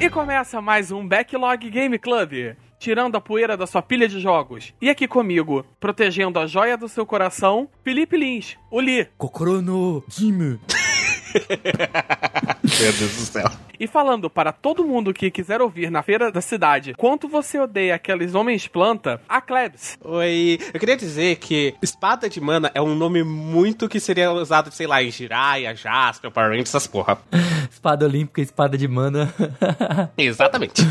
E começa mais um Backlog Game Club, tirando a poeira da sua pilha de jogos. E aqui comigo, protegendo a joia do seu coração, Felipe Lins, o Li. Kokoro no Jimu. Meu Deus do céu. E falando para todo mundo que quiser ouvir na feira da cidade quanto você odeia aqueles homens planta, a Klebs. Oi, eu queria dizer que espada de mana é um nome muito que seria usado, sei lá, em Jiraiya, Jasper, Power Rangers, essas porra. Espada olímpica, espada de mana. Exatamente.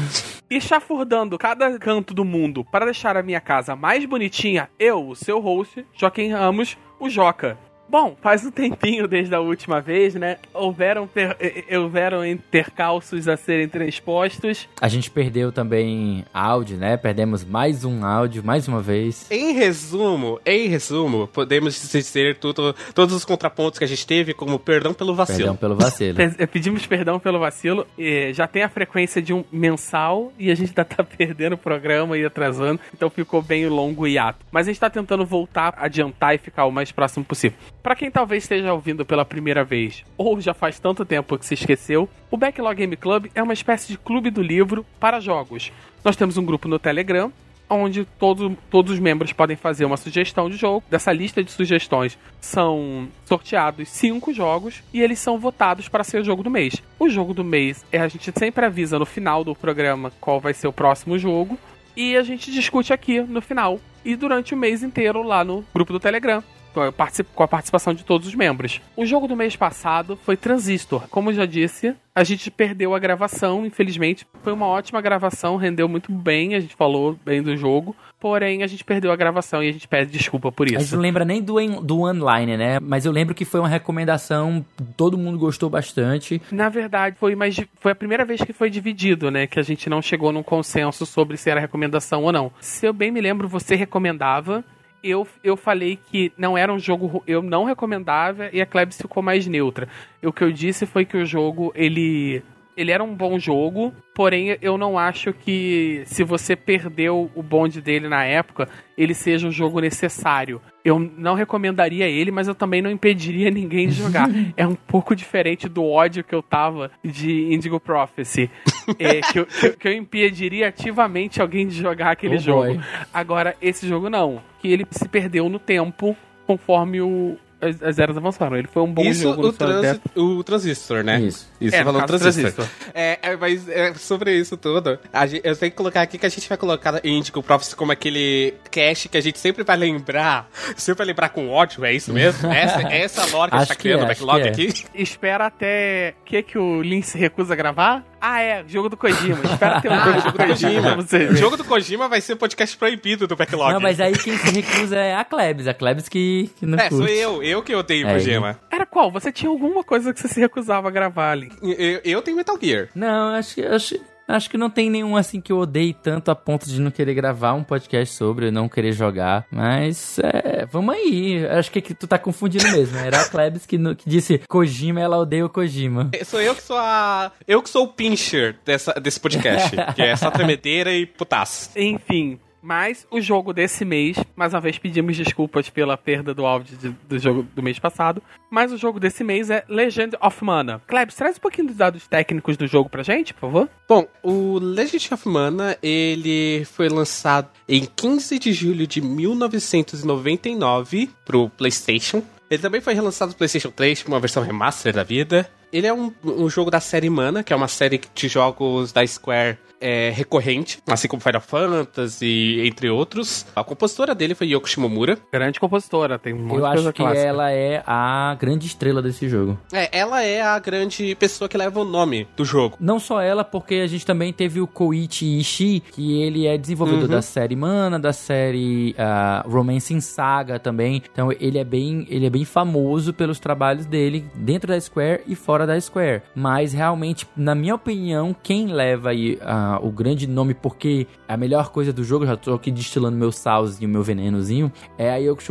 E chafurdando cada canto do mundo para deixar a minha casa mais bonitinha, eu, o seu host, Joaquim Ramos, o Joca. Bom, faz um tempinho desde a última vez, né? Houveram, per... eh, eh, houveram intercalços a serem transpostos. A gente perdeu também áudio, né? Perdemos mais um áudio, mais uma vez. Em resumo, em resumo, podemos dizer tudo, todos os contrapontos que a gente teve como perdão pelo vacilo. Perdão pelo vacilo. Pe- Pedimos perdão pelo vacilo. Já tem a frequência de um mensal e a gente ainda tá perdendo o programa e atrasando. Então ficou bem longo o hiato. Mas a gente tá tentando voltar, adiantar e ficar o mais próximo possível. Pra quem talvez esteja ouvindo pela primeira vez, ou já faz tanto tempo que se esqueceu, o Backlog Game Club é uma espécie de clube do livro para jogos. Nós temos um grupo no Telegram, onde todo, todos os membros podem fazer uma sugestão de jogo. Dessa lista de sugestões são sorteados cinco jogos e eles são votados para ser o jogo do mês. O jogo do mês é a gente sempre avisa no final do programa qual vai ser o próximo jogo e a gente discute aqui no final e durante o mês inteiro lá no grupo do Telegram. Com a participação de todos os membros. O jogo do mês passado foi Transistor. Como eu já disse, a gente perdeu a gravação, infelizmente. Foi uma ótima gravação, rendeu muito bem, a gente falou bem do jogo. Porém, a gente perdeu a gravação e a gente pede desculpa por A gente isso. não lembra nem do, do online, né? Mas eu lembro que foi uma recomendação, todo mundo gostou bastante. Na verdade, foi, mais, foi a primeira vez que foi dividido, né? Que a gente não chegou num consenso sobre se era recomendação ou não. Se eu bem me lembro, você recomendava. Eu, eu falei que não era um jogo. Eu não recomendava e a Klebs ficou mais neutra. E o que eu disse foi que o jogo, ele. Ele era um bom jogo, porém eu não acho que se você perdeu o bonde dele na época, ele seja um jogo necessário. Eu não recomendaria ele, mas eu também não impediria ninguém de jogar. é um pouco diferente do ódio que eu tava de Indigo Prophecy. É, que, eu, que eu- impediria ativamente alguém de jogar aquele Oh, jogo. boy. Agora, esse jogo não. Que ele se perdeu no tempo conforme o, as, as eras avançaram. Ele foi um bom Isso, jogo. no o, transi tempo. o transistor, né? Isso. Isso, É, no caso, transistor. transistor. É, é, mas é, sobre isso tudo, a gente, eu tenho que colocar aqui que a gente vai colocar Indigo Prophecy como aquele cast que a gente sempre vai lembrar, sempre vai lembrar com ódio, é isso mesmo? Essa, essa lore que a gente tá que criando, é, o acho backlog é. aqui. Espera até. O que, que o Lin se recusa a gravar? Ah, é, jogo do Kojima. Espera ter um jogo do jogo do Kojima. O jogo do Kojima vai ser podcast proibido do backlog. Não, mas aí quem se recusa é a Klebs. A Klebs que, que não É, sou curte. eu, eu que odeio É, Kojima. Era qual? Você tinha alguma coisa que você se recusava a gravar ali? Eu, eu tenho Metal Gear. Não, acho que, acho, acho que não tem nenhum assim que eu odeie tanto a ponto de não querer gravar um podcast sobre, não querer jogar. Mas, é, vamos aí. Acho que, que tu tá confundindo mesmo. Era a Klebs que, no- que disse Kojima, ela odeia o Kojima. É, Sou eu que sou a. Eu que sou o pincher dessa, desse podcast. que é só tremedeira e putaço. Enfim. Mas o jogo desse mês, mais uma vez pedimos desculpas pela perda do áudio de- do jogo do mês passado. Mas o jogo desse mês é Legend of Mana. Klebs, traz um pouquinho dos dados técnicos do jogo pra gente, por favor. Bom, o Legend of Mana, ele foi lançado em 15 de julho de 1999 pro PlayStation. Ele também foi relançado no PlayStation 3 com uma versão remaster da vida. Ele é um, um jogo da série Mana, que é uma série de jogos da Square é, recorrente, assim como Final Fantasy, entre outros. A compositora dele foi Yoko Shimomura. Grande compositora, tem um monte Eu acho que clássica. ela é a grande estrela desse jogo. É, ela é a grande pessoa que leva o nome do jogo. Não só ela, porque a gente também teve o Koichi Ishii, que ele é desenvolvedor Uhum. da série Mana, da série ah, Romancing Saga também. Então ele é bem, ele é bem famoso pelos trabalhos dele dentro da Square e fora da Square. Mas realmente, na minha opinião, quem leva aí o grande nome, porque a melhor coisa do jogo, já tô aqui destilando meu salzinho, meu venenozinho, é a Yoko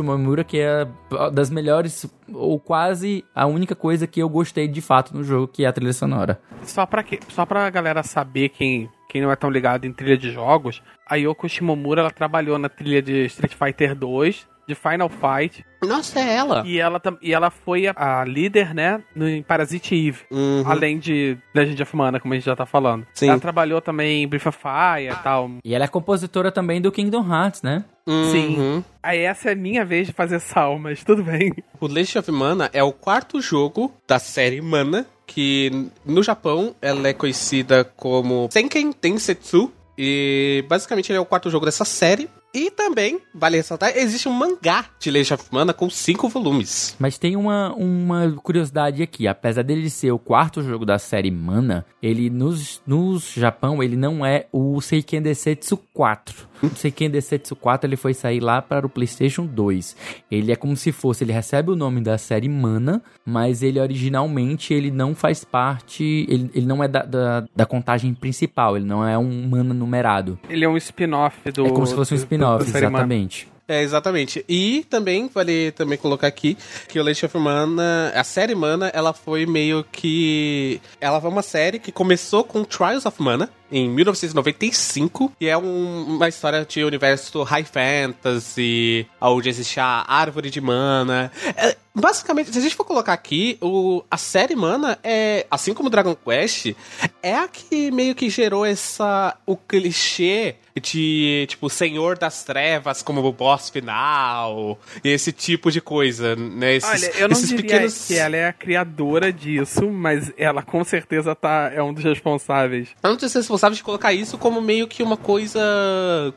que é das melhores, ou quase a única coisa que eu gostei de fato no jogo, que é a trilha sonora. Só pra, que, só pra galera saber quem, quem não é tão ligado em trilha de jogos, a Yoko Shimomura ela trabalhou na trilha de Street Fighter 2, de Final Fight. Nossa, é ela. E ela, e ela foi a, a líder, né, no, em Parasite Eve. Uhum. Além de Legend of Mana, como a gente já tá falando. Sim. Ela trabalhou também em Breath of Fire e tal. E ela é compositora também do Kingdom Hearts, né? Sim. Uhum. Aí essa é a minha vez de fazer sal, mas tudo bem. O Legend of Mana é o quarto jogo da série Mana, que no Japão ela é conhecida como Senken Densetsu. E basicamente ele é o quarto jogo dessa série. E também, vale ressaltar, existe um mangá de Legend of Mana com cinco volumes. Mas tem uma, uma curiosidade aqui. Apesar dele ser o quarto jogo da série Mana, ele nos, nos Japão, ele não é o Seiken Densetsu 4. O Seiken Densetsu 4 ele foi sair lá para o PlayStation 2. Ele é como se fosse, ele recebe o nome da série Mana, mas ele originalmente ele não faz parte, ele, ele não é da, da, da contagem principal, ele não é um Mana numerado. Ele é um spin-off do. é como se fosse um spin-off, série Mana. exatamente. É, exatamente. E também, vale também colocar aqui, que o Legend of Mana, a série Mana, ela foi meio que... Ela foi uma série que começou com Trials of Mana, em 1995, e é um- uma história de universo high fantasy, onde existe a árvore de mana. É, basicamente, se a gente for colocar aqui, o, a série Mana é, assim como Dragon Quest, é a que meio que gerou essa, o clichê de, tipo, Senhor das Trevas como o boss final, e esse tipo de coisa, né? Esses, Olha, eu não esses diria pequenos... que ela é a criadora disso, mas ela com certeza tá, é um dos responsáveis. Eu não sei se é responsável de colocar isso como meio que uma coisa,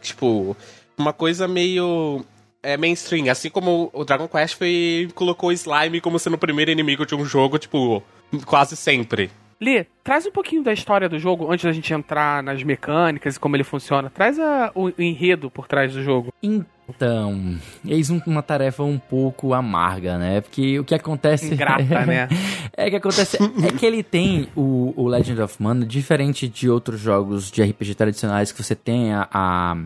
tipo, uma coisa meio é, mainstream. Assim como o Dragon Quest foi, colocou Slime como sendo o primeiro inimigo de um jogo, tipo, quase sempre. Lê, traz um pouquinho da história do jogo antes da gente entrar nas mecânicas e como ele funciona. Traz a- o, o enredo por trás do jogo. Então, eis um- uma tarefa um pouco amarga, né? Porque o que acontece. Ingrata, né? É que acontece. é que ele tem o, o Legend of Mana, diferente de outros jogos de RPG tradicionais que você tem a, a,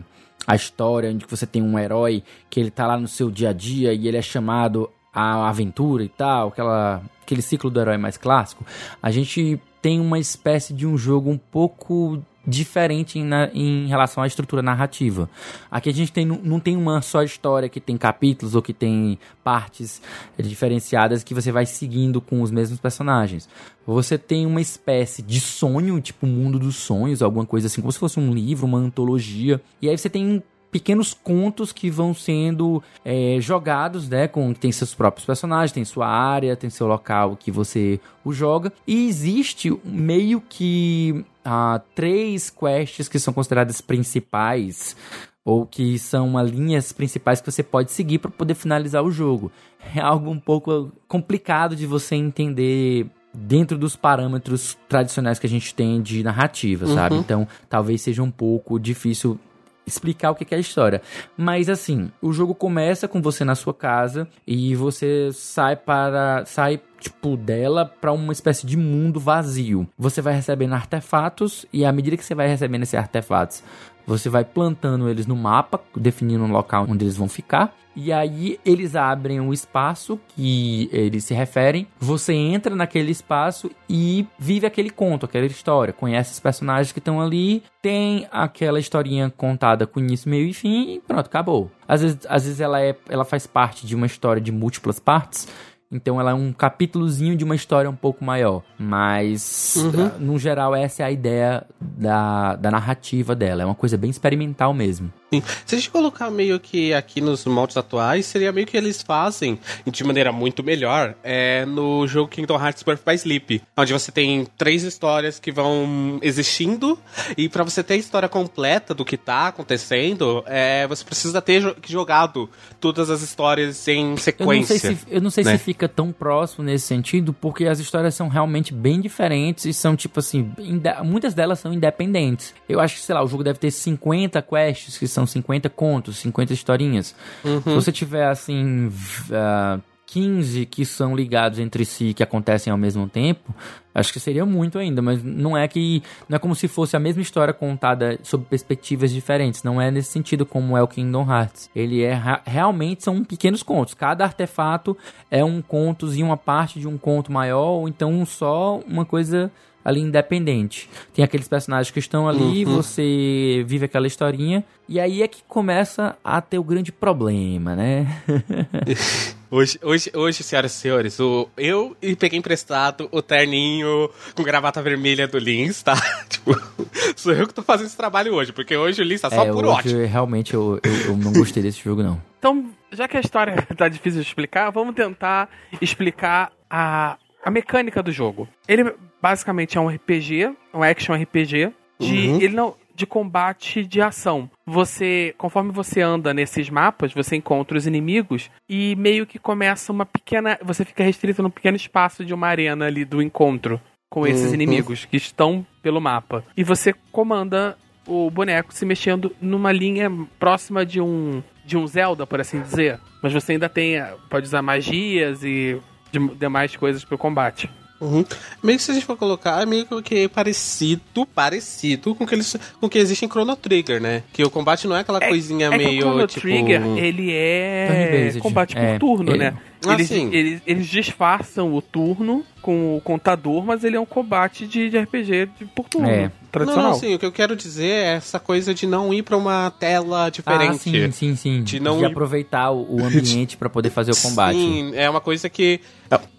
a história, onde você tem um herói que ele tá lá no seu dia a dia e ele é chamado à aventura e tal, aquela, aquele ciclo do herói mais clássico. A gente tem uma espécie de um jogo um pouco diferente em, na- em relação à estrutura narrativa. Aqui a gente tem, não- tem uma só história que tem capítulos ou que tem partes eh, diferenciadas que você vai seguindo com os mesmos personagens. Você tem uma espécie de sonho, tipo mundo dos sonhos, alguma coisa assim, como se fosse um livro, uma antologia. E aí você tem pequenos contos que vão sendo eh, jogados, né? Com, tem seus próprios personagens, tem sua área, tem seu local que você o joga. E existe meio que ah, três quests que são consideradas principais ou que são uma linhas principais que você pode seguir para poder finalizar o jogo. É algo um pouco complicado de você entender dentro dos parâmetros tradicionais que a gente tem de narrativa, sabe? Então, talvez seja um pouco difícil explicar o que é a história. Mas assim, o jogo começa com você na sua casa e você sai para sai tipo dela para uma espécie de mundo vazio. Você vai recebendo artefatos e à medida que você vai recebendo esses artefatos, você vai plantando eles no mapa, definindo um local onde eles vão ficar. E aí eles abrem um espaço que eles se referem. Você entra naquele espaço e vive aquele conto, aquela história. Conhece os personagens que estão ali. Tem aquela historinha contada com início, meio e fim. E pronto, acabou. Às vezes, às vezes ela, é, ela faz parte de uma história de múltiplas partes. Então ela é um capítulozinho de uma história um pouco maior. Mas, ah, no geral, essa é a ideia da, da narrativa dela. É uma coisa bem experimental mesmo. Sim. Se a gente colocar meio que aqui nos moldes atuais, seria meio que eles fazem de maneira muito melhor é, no jogo Kingdom Hearts Birth by Sleep, onde você tem três histórias que vão existindo e pra você ter a história completa do que tá acontecendo, é, você precisa ter jo- jogado todas as histórias em Eu não sequência. sei, se, eu não sei né? se fica tão próximo nesse sentido, porque as histórias são realmente bem diferentes e são, tipo assim, muitas delas são independentes. Eu acho que, sei lá, o jogo deve ter 50 quests, que são 50 contos, 50 historinhas. Se você tiver, assim, ah, 15 que são ligados entre si, que acontecem ao mesmo tempo, acho que seria muito ainda, mas não é que. Não é como se fosse a mesma história contada sob perspectivas diferentes. Não é nesse sentido como é o Kingdom Hearts. Ele é realmente são pequenos contos. Cada artefato é um contozinho, uma parte de um conto maior, ou então só uma coisa ali independente. Tem aqueles personagens que estão ali, Uhum. você vive aquela historinha, e aí é que começa a ter o grande problema, né? Hoje, hoje, hoje, senhoras e senhores, o, eu e peguei emprestado o terninho com gravata vermelha do Lins, tá? Tipo, sou eu que tô fazendo esse trabalho hoje, porque hoje o Lins tá só é, por hoje, ótimo. realmente eu, eu, eu não gostei desse jogo, não. Então, já que a história tá difícil de explicar, vamos tentar explicar a, a mecânica do jogo. Ele basicamente é um RPG, um action RPG, de, Uhum. ele não, de combate de ação. Você, conforme você anda nesses mapas, você encontra os inimigos e meio que começa uma pequena. Você fica restrito num pequeno espaço de uma arena ali do encontro com esses Uhum. inimigos que estão pelo mapa. E você comanda o boneco se mexendo numa linha próxima de um de um Zelda, por assim dizer. Mas você ainda tem eh, pode usar magias e de- demais coisas pro combate. Uhum. Meio que se a gente for colocar, é meio que parecido, parecido com o que, eles, com o que existe em Chrono Trigger, né? Que o combate não é aquela coisinha é que meio, o Chrono tipo... Trigger, ele é combate por É, turno, ele- né? Ah, Eles, sim. eles, eles disfarçam o turno com o contador, mas ele é um combate de, de RPG de, por turno, É. tradicional. Não, não, sim, o que eu quero dizer é essa coisa de não ir pra uma tela diferente. Ah, sim, sim, sim. De De, não ir- aproveitar o, ambiente pra poder fazer o combate. Sim, é uma coisa que.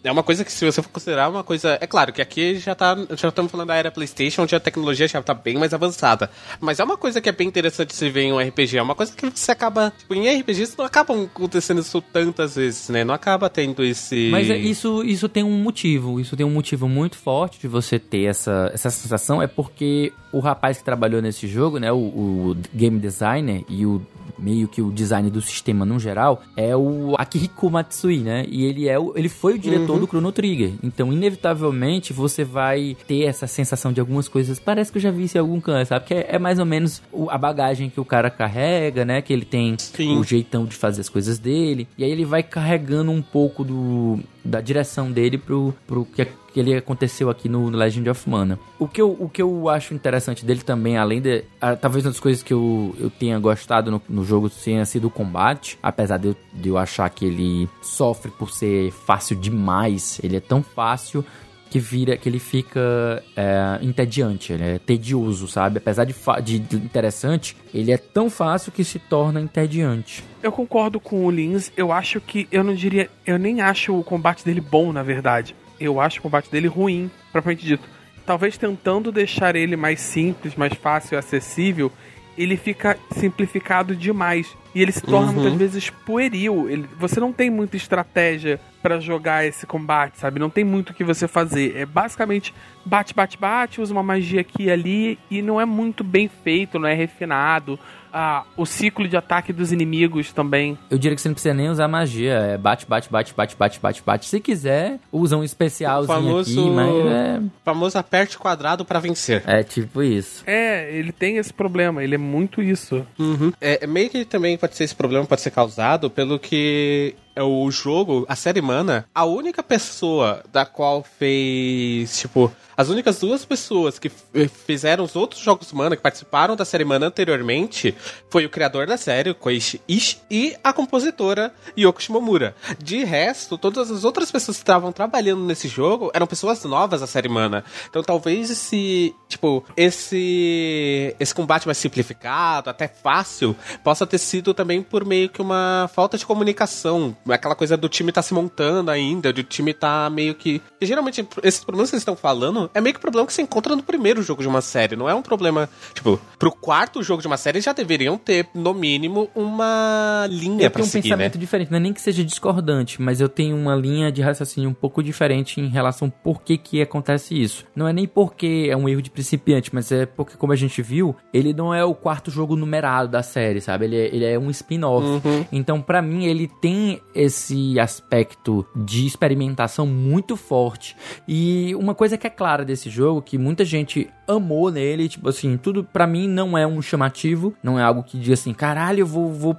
É uma coisa que, se você for considerar uma coisa. É claro que aqui já tá. Já estamos falando da era PlayStation, onde a tecnologia já tá bem mais avançada. Mas é uma coisa que é bem interessante se ver em um RPG. É uma coisa que você acaba. Tipo, em RPGs não acabam acontecendo isso tantas vezes, né? Não acaba tendo esse. Mas é- isso, isso tem um motivo. Isso tem um motivo muito forte de você ter essa, essa sensação. É porque o rapaz que trabalhou nesse jogo, né? O, o game designer e o meio que o design do sistema no geral é o Akihiko Matsui, né? E ele é o, ele foi o diretor do Chrono Trigger. Então, inevitavelmente, você vai ter essa sensação de algumas coisas. Parece que eu já vi isso em algum canto, sabe? Que é, é mais ou menos o- a bagagem que o cara carrega, né? Que ele tem Sim. o jeitão de fazer as coisas dele. E aí ele vai carregando um pouco do, da direção dele pro, pro que, que ele aconteceu aqui no Legend of Mana. O que eu, o que eu acho interessante dele também, além de. ah, talvez uma das coisas que eu, eu tenha gostado no, no jogo tenha sido o combate. Apesar de eu, de eu achar que ele sofre por ser fácil demais. Ele é tão fácil que vira que ele fica é, entediante, ele é tedioso, sabe? Apesar de, de interessante, ele é tão fácil que se torna entediante. Eu concordo com o Lins. Eu acho que. Eu não diria. Eu nem acho o combate dele bom, na verdade. Eu acho o combate dele ruim, propriamente dito. Talvez tentando deixar ele mais simples, mais fácil acessível, ele fica simplificado demais. E ele se torna Uhum. muitas vezes pueril. Ele- você não tem muita estratégia pra jogar esse combate, sabe? Não tem muito o que você fazer. É basicamente bate, bate, bate, usa uma magia aqui e ali e não é muito bem feito, não é refinado. Ah, o ciclo de ataque dos inimigos também. Eu diria que você não precisa nem usar magia, é bate, bate, bate, bate, bate, bate, bate. Se quiser, usa um especialzinho O famoso- aqui, mas é, famoso aperte quadrado pra vencer. é tipo isso. É, ele tem esse problema, ele é muito isso. Uhum. É, meio que também pode ser esse problema pode ser causado pelo que o jogo, a série Mana, a única pessoa da qual fez, tipo, as únicas duas pessoas que f- fizeram os outros jogos Mana, que participaram da série Mana anteriormente, foi o criador da série, Koichi Ishii, e a compositora Yoko Shimomura. De resto, todas as outras pessoas que estavam trabalhando nesse jogo eram pessoas novas da série Mana. Então talvez esse, tipo, esse esse combate mais simplificado, até fácil, possa ter sido também por meio que uma falta de comunicação. Aquela coisa do time tá se montando ainda, do time tá meio que. E, geralmente, esses problemas que vocês estão falando é meio que problema que você encontra no primeiro jogo de uma série. Não é um problema. Tipo, pro quarto jogo de uma série já deveriam ter, no mínimo, uma linha Eu pra tenho um seguir, pensamento né? diferente, não é nem que seja discordante, mas eu tenho uma linha de raciocínio um pouco diferente em relação por que que acontece isso. Não é nem porque é um erro de principiante, mas é porque, como a gente viu, ele não é o quarto jogo numerado da série, sabe? Ele é, ele é um spin-off. Uhum. Então, pra mim, ele tem esse aspecto de experimentação muito forte. E uma coisa que é clara desse jogo, que muita gente amou nele, tipo assim, tudo pra mim não é um chamativo, não é algo que diga assim, caralho, eu vou, vou,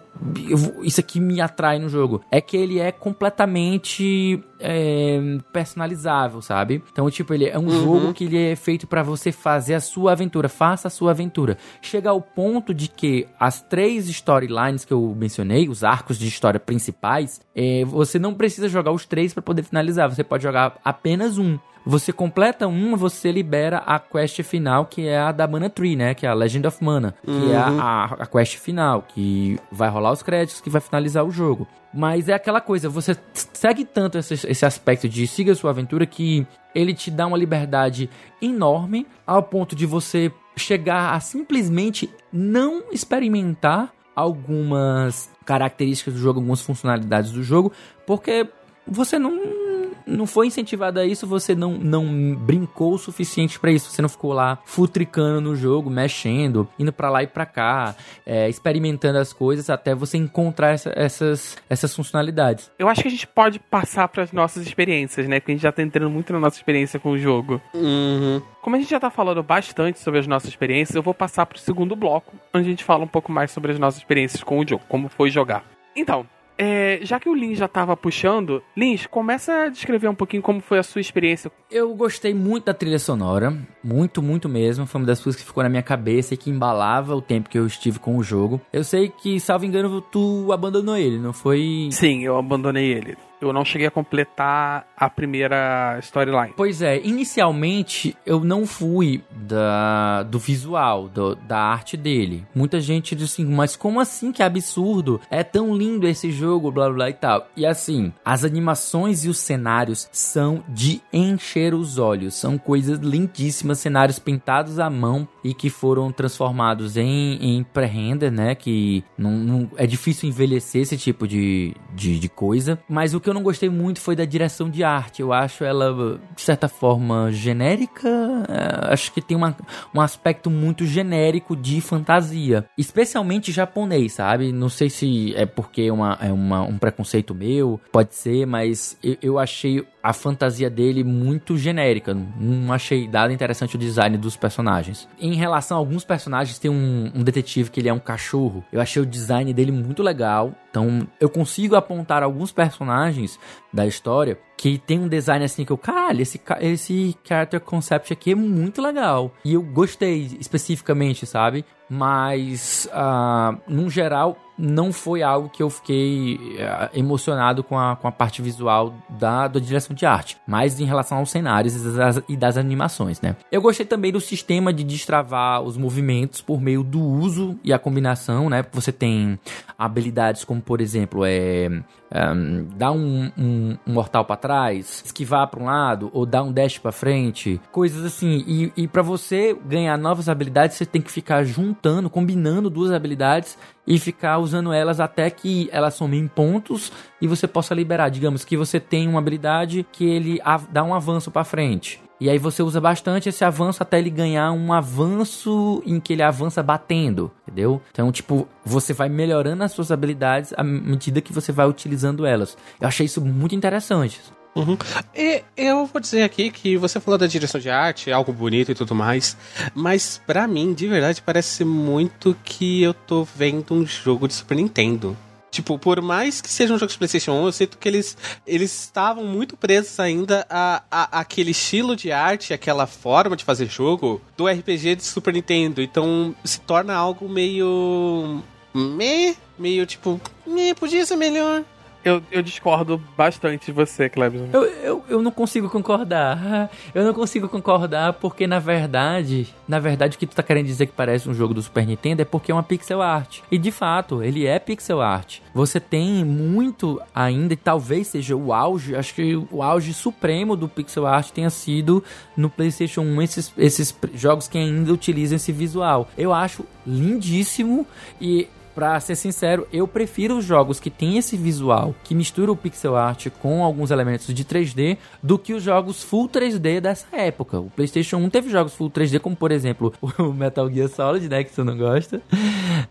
eu vou- isso aqui me atrai no jogo. É que ele é completamente é, personalizável, sabe? Então, tipo, ele é um jogo que ele é feito pra você fazer a sua aventura, faça a sua aventura. Chega ao ponto de que as três storylines que eu mencionei, os arcos de história principais, é, você não precisa jogar os três pra poder finalizar, você pode jogar apenas um. Você completa uma, você libera a quest final, que é a da Mana Tree, né? Que é a Legend of Mana. Que é a, a, a quest final, que vai rolar os créditos, que vai finalizar o jogo. Mas é aquela coisa, você segue tanto esse, esse aspecto de siga sua aventura que ele te dá uma liberdade enorme ao ponto de você chegar a simplesmente não experimentar algumas características do jogo, algumas funcionalidades do jogo, porque você não não foi incentivado a isso, você não, não brincou o suficiente para isso. Você não ficou lá futricando no jogo, mexendo, indo para lá e para cá, é, experimentando as coisas até você encontrar essa, essas, essas funcionalidades. Eu acho que a gente pode passar para as nossas experiências, né? Porque a gente já tá entrando muito na nossa experiência com o jogo. Uhum. Como a gente já tá falando bastante sobre as nossas experiências, eu vou passar pro segundo bloco, onde a gente fala um pouco mais sobre as nossas experiências com o jogo, como foi jogar. Então, é, já que o Lins já estava puxando, Lins, começa a descrever um pouquinho como foi a sua experiência. Eu gostei muito da trilha sonora, muito, muito mesmo. Foi uma das coisas que ficou na minha cabeça e que embalava o tempo que eu estive com o jogo. Eu sei que, salvo engano, tu abandonou ele, não foi? Sim, eu abandonei ele eu não cheguei a completar a primeira storyline. Pois é, inicialmente eu não fui da, do visual, do, da arte dele. Muita gente disse assim, mas como assim que absurdo? É tão lindo esse jogo, blá blá e tal. E assim, as animações e os cenários são de encher os olhos. São coisas lindíssimas, cenários pintados à mão e que foram transformados em, em pré-render, né? Que não, não, é difícil envelhecer esse tipo de, de, de coisa. Mas o que eu não gostei muito foi da direção de arte. Eu acho ela, de certa forma, genérica. É, acho que tem uma, um aspecto muito genérico de fantasia. Especialmente japonês, sabe? Não sei se é porque é, uma, é uma, um preconceito meu, pode ser, mas eu, eu achei a fantasia dele muito genérica. Não achei nada interessante o design dos personagens. Em relação a alguns personagens, tem um, um, detetive que ele é um cachorro. Eu achei o design dele muito legal. Então, eu consigo apontar alguns personagens da história que tem um design assim que eu, caralho, esse, esse character concept aqui é muito legal. E eu gostei especificamente, sabe? Mas, uh, num geral, não foi algo que eu fiquei uh, emocionado com a, com a parte visual da, da direção de arte, mas em relação aos cenários e das, e das animações, né? Eu gostei também do sistema de destravar os movimentos por meio do uso e a combinação, né? Você tem habilidades como, por exemplo, é, um, dar um, um, um mortal para trás, esquivar para um lado ou dar um dash para frente, coisas assim. E, e para você ganhar novas habilidades, você tem que ficar juntando, combinando duas habilidades e ficar usando elas até que elas somem pontos e você possa liberar. Digamos que você tem uma habilidade que ele dá um avanço para frente. E aí você usa bastante esse avanço até ele ganhar um avanço em que ele avança batendo, entendeu? Então, tipo, você vai melhorando as suas habilidades à medida que você vai utilizando elas. Eu achei isso muito interessante. Uhum. E eu vou dizer aqui que você falou da direção de arte, algo bonito e tudo mais, mas para mim, de verdade, parece muito que eu tô vendo um jogo de Super Nintendo. Tipo, por mais que seja um jogo de PlayStation 1, eu sinto que eles, eles estavam muito presos ainda a, a, aquele estilo de arte, aquela forma de fazer jogo do RPG de Super Nintendo. Então se torna algo meio. me meio tipo. me podia ser melhor. Eu, eu discordo bastante de você, Clebson. Eu, eu, eu não consigo concordar. Eu não consigo concordar porque, na verdade, na verdade, o que tu tá querendo dizer que parece um jogo do Super Nintendo é porque é uma pixel art. E, de fato, ele é pixel art. Você tem muito ainda, e talvez seja o auge, acho que o auge supremo do pixel art tenha sido no PlayStation 1, esses, esses jogos que ainda utilizam esse visual. Eu acho lindíssimo e Pra ser sincero, eu prefiro os jogos que tem esse visual, que mistura o pixel art com alguns elementos de 3D, do que os jogos full 3D dessa época. O PlayStation 1 teve jogos full 3D, como por exemplo o Metal Gear Solid, né? Que você não gosta.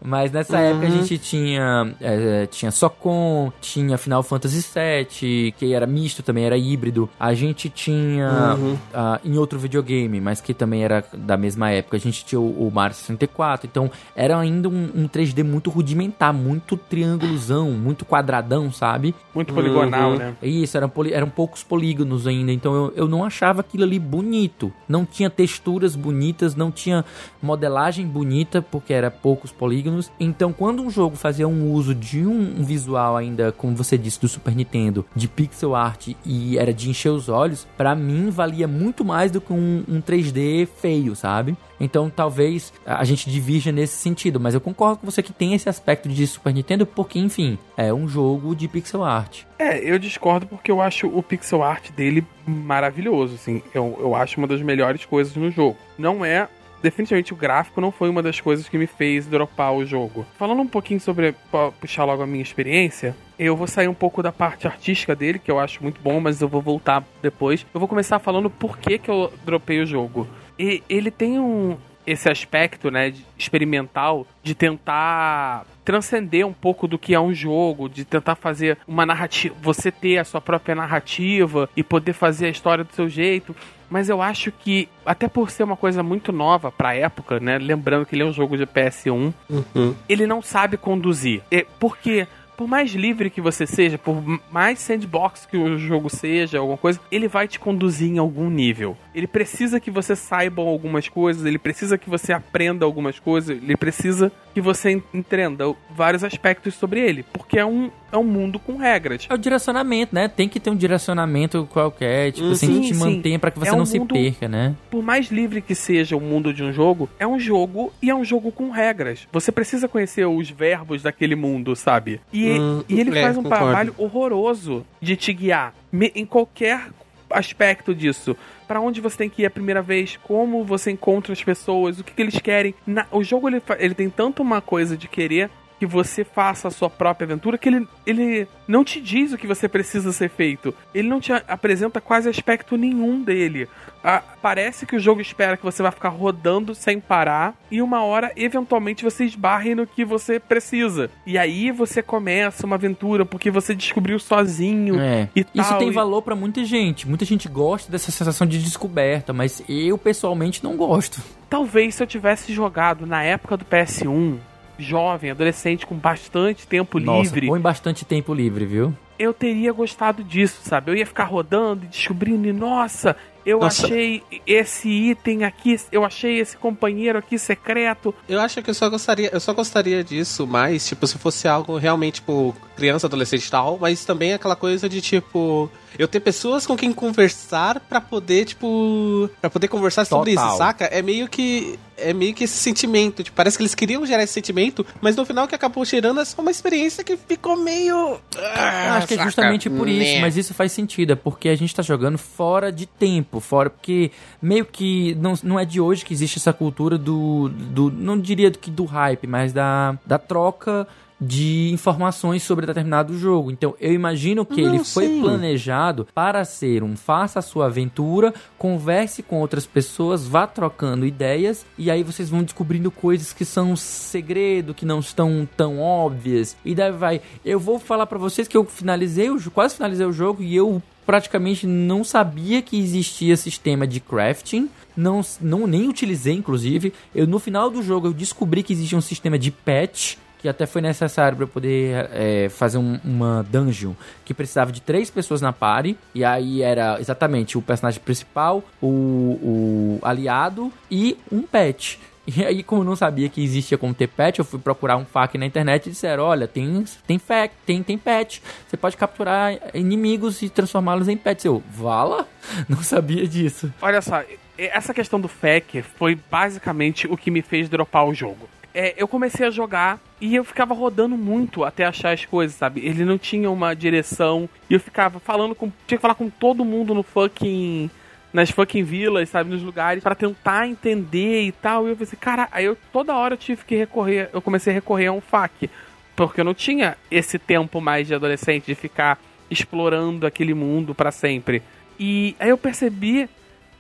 Mas nessa uhum. época a gente tinha, é, tinha Socom, tinha Final Fantasy VII, que era misto também, era híbrido. A gente tinha uhum. uh, em outro videogame, mas que também era da mesma época, a gente tinha o, o Mario 64. Então era ainda um, um 3D muito rudimentar, muito triângulozão, muito quadradão, sabe? Muito poligonal, uhum. né? Isso, eram, poli, eram poucos polígonos ainda, então eu, eu não achava aquilo ali bonito. Não tinha texturas bonitas, não tinha modelagem bonita, porque era poucos polígonos. Então, quando um jogo fazia um uso de um, um visual ainda, como você disse, do Super Nintendo, de pixel art e era de encher os olhos, para mim valia muito mais do que um, um 3D feio, sabe? Então talvez a gente divirja nesse sentido, mas eu concordo com você que tem esse aspecto de Super Nintendo, porque enfim, é um jogo de pixel art. É, eu discordo porque eu acho o pixel art dele maravilhoso, assim. Eu, eu acho uma das melhores coisas no jogo. Não é definitivamente o gráfico não foi uma das coisas que me fez dropar o jogo. Falando um pouquinho sobre puxar logo a minha experiência, eu vou sair um pouco da parte artística dele, que eu acho muito bom, mas eu vou voltar depois. Eu vou começar falando por que, que eu dropei o jogo. E ele tem um esse aspecto, né, experimental de tentar transcender um pouco do que é um jogo, de tentar fazer uma narrativa, você ter a sua própria narrativa e poder fazer a história do seu jeito. Mas eu acho que, até por ser uma coisa muito nova pra época, né? Lembrando que ele é um jogo de PS1, uhum. ele não sabe conduzir. É, porque por mais livre que você seja, por mais sandbox que o jogo seja, alguma coisa, ele vai te conduzir em algum nível. Ele precisa que você saiba algumas coisas, ele precisa que você aprenda algumas coisas, ele precisa que você entenda vários aspectos sobre ele, porque é um, é um mundo com regras. É o direcionamento, né? Tem que ter um direcionamento qualquer, tipo, assim, sim, que te mantenha para que você é um não mundo, se perca, né? Por mais livre que seja o mundo de um jogo, é um jogo e é um jogo com regras. Você precisa conhecer os verbos daquele mundo, sabe? E, hum, e ele é, faz um concordo. trabalho horroroso de te guiar em qualquer aspecto disso. Para onde você tem que ir a primeira vez, como você encontra as pessoas, o que, que eles querem. Na, o jogo ele, ele tem tanto uma coisa de querer que você faça a sua própria aventura, que ele, ele não te diz o que você precisa ser feito. Ele não te apresenta quase aspecto nenhum dele. Ah, parece que o jogo espera que você vai ficar rodando sem parar e uma hora, eventualmente, você esbarre no que você precisa. E aí você começa uma aventura porque você descobriu sozinho é. e Isso tal, tem e... valor para muita gente. Muita gente gosta dessa sensação de descoberta, mas eu pessoalmente não gosto. Talvez se eu tivesse jogado na época do PS1, jovem, adolescente, com bastante tempo Nossa, livre. Põe bastante tempo livre, viu? Eu teria gostado disso, sabe? Eu ia ficar rodando e descobrindo, e nossa, eu Nossa. achei esse item aqui, eu achei esse companheiro aqui secreto. Eu acho que eu só gostaria, eu só gostaria disso mais, tipo, se fosse algo realmente, tipo, criança, adolescente e tal, mas também aquela coisa de, tipo, eu ter pessoas com quem conversar para poder, tipo, para poder conversar Total. sobre isso, saca? É meio que é meio que esse sentimento, tipo, parece que eles queriam gerar esse sentimento, mas no final o que acabou gerando é só uma experiência que ficou meio ah, Acho que é justamente por isso, né. mas isso faz sentido, é porque a gente tá jogando fora de tempo, fora porque meio que não, não é de hoje que existe essa cultura do, do não diria do que do hype, mas da, da troca de informações sobre determinado jogo. Então, eu imagino que Não, ele foi sim. planejado para ser um faça a sua aventura, converse com outras pessoas, vá trocando ideias e aí vocês vão descobrindo coisas que são segredo, que não estão tão óbvias. E daí vai, eu vou falar para vocês que eu finalizei o quase finalizei o jogo e eu praticamente não sabia que existia sistema de crafting, não, não nem utilizei inclusive. Eu no final do jogo eu descobri que existia um sistema de patch que até foi necessário para poder é, fazer um, uma dungeon que precisava de três pessoas na party. E aí era exatamente o personagem principal, o, o aliado e um pet. E aí, como eu não sabia que existia como ter pet, eu fui procurar um FAQ na internet e disseram: olha, tem, tem FAQ, tem, tem pet. Você pode capturar inimigos e transformá-los em pets. Eu, vala? Não sabia disso. Olha só, essa questão do FAQ foi basicamente o que me fez dropar o jogo é, eu comecei a jogar e eu ficava rodando muito até achar as coisas, sabe? Ele não tinha uma direção e eu ficava falando com. Tinha que falar com todo mundo no fucking. Nas fucking vilas, sabe? Nos lugares, para tentar entender e tal. E eu pensei, cara, aí eu toda hora eu tive que recorrer. Eu comecei a recorrer a um FAQ. Porque eu não tinha esse tempo mais de adolescente de ficar explorando aquele mundo para sempre. E aí eu percebi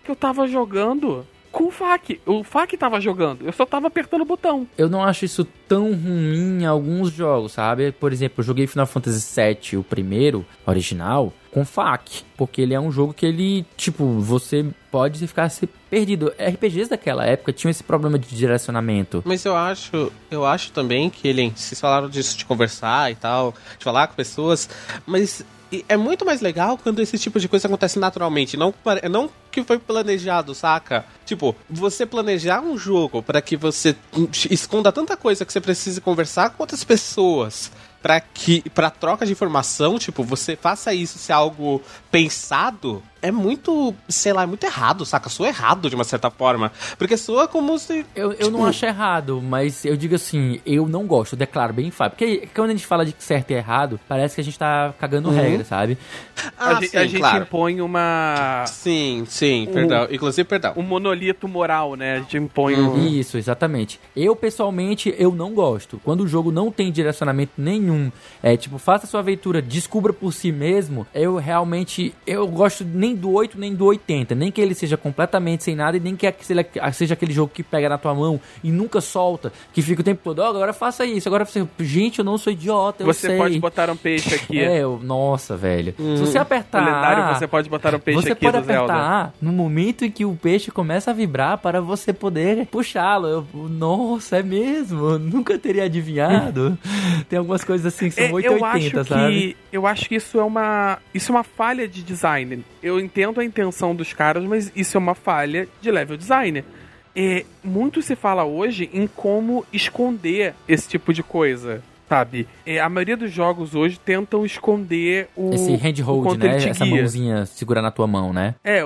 que eu tava jogando com o FAQ. O FAQ tava jogando, eu só tava apertando o botão. Eu não acho isso tão ruim em alguns jogos, sabe? Por exemplo, eu joguei Final Fantasy VII, o primeiro, original, com FAQ. Porque ele é um jogo que ele, tipo, você pode ficar se perdido. RPGs daquela época tinham esse problema de direcionamento. Mas eu acho, eu acho também que ele, vocês falaram disso de conversar e tal, de falar com pessoas, mas é muito mais legal quando esse tipo de coisa acontece naturalmente, não, não que foi planejado, saca? Tipo, você planejar um jogo para que você esconda tanta coisa que você precise conversar com outras pessoas para que para troca de informação, tipo, você faça isso se é algo pensado, é muito, sei lá, é muito errado, saca? Soa errado de uma certa forma. Porque soa como se. Eu, eu não tipo, acho errado, mas eu digo assim, eu não gosto, eu declaro bem fácil. Porque quando a gente fala de certo e errado, parece que a gente tá cagando uhum. regra, sabe? Ah, a, sim, a gente claro. impõe uma. Sim, sim, um, perdão. Inclusive, perdão. Um monolito moral, né? A gente impõe uhum. um... Isso, exatamente. Eu, pessoalmente, eu não gosto. Quando o jogo não tem direcionamento nenhum, é tipo, faça sua aventura, descubra por si mesmo, eu realmente. Eu gosto nem nem do 8 nem do 80. Nem que ele seja completamente sem nada e nem que seja aquele jogo que pega na tua mão e nunca solta, que fica o tempo todo, oh, agora faça isso, agora você, gente, eu não sou idiota, Você sei. pode botar um peixe aqui. É, eu, nossa, velho. Hum. Se você apertar lendário, você pode botar um peixe você aqui pode apertar no momento em que o peixe começa a vibrar para você poder puxá-lo. Nossa, é mesmo? Eu nunca teria adivinhado. Tem algumas coisas assim que são é, 880, sabe? Que, eu acho que isso é uma isso é uma falha de design. Eu entendo a intenção dos caras, mas isso é uma falha de level design. É, muito se fala hoje em como esconder esse tipo de coisa sabe? É, a maioria dos jogos hoje tentam esconder o. Esse handhold, né? Essa guia. mãozinha segurar na tua mão, né? É,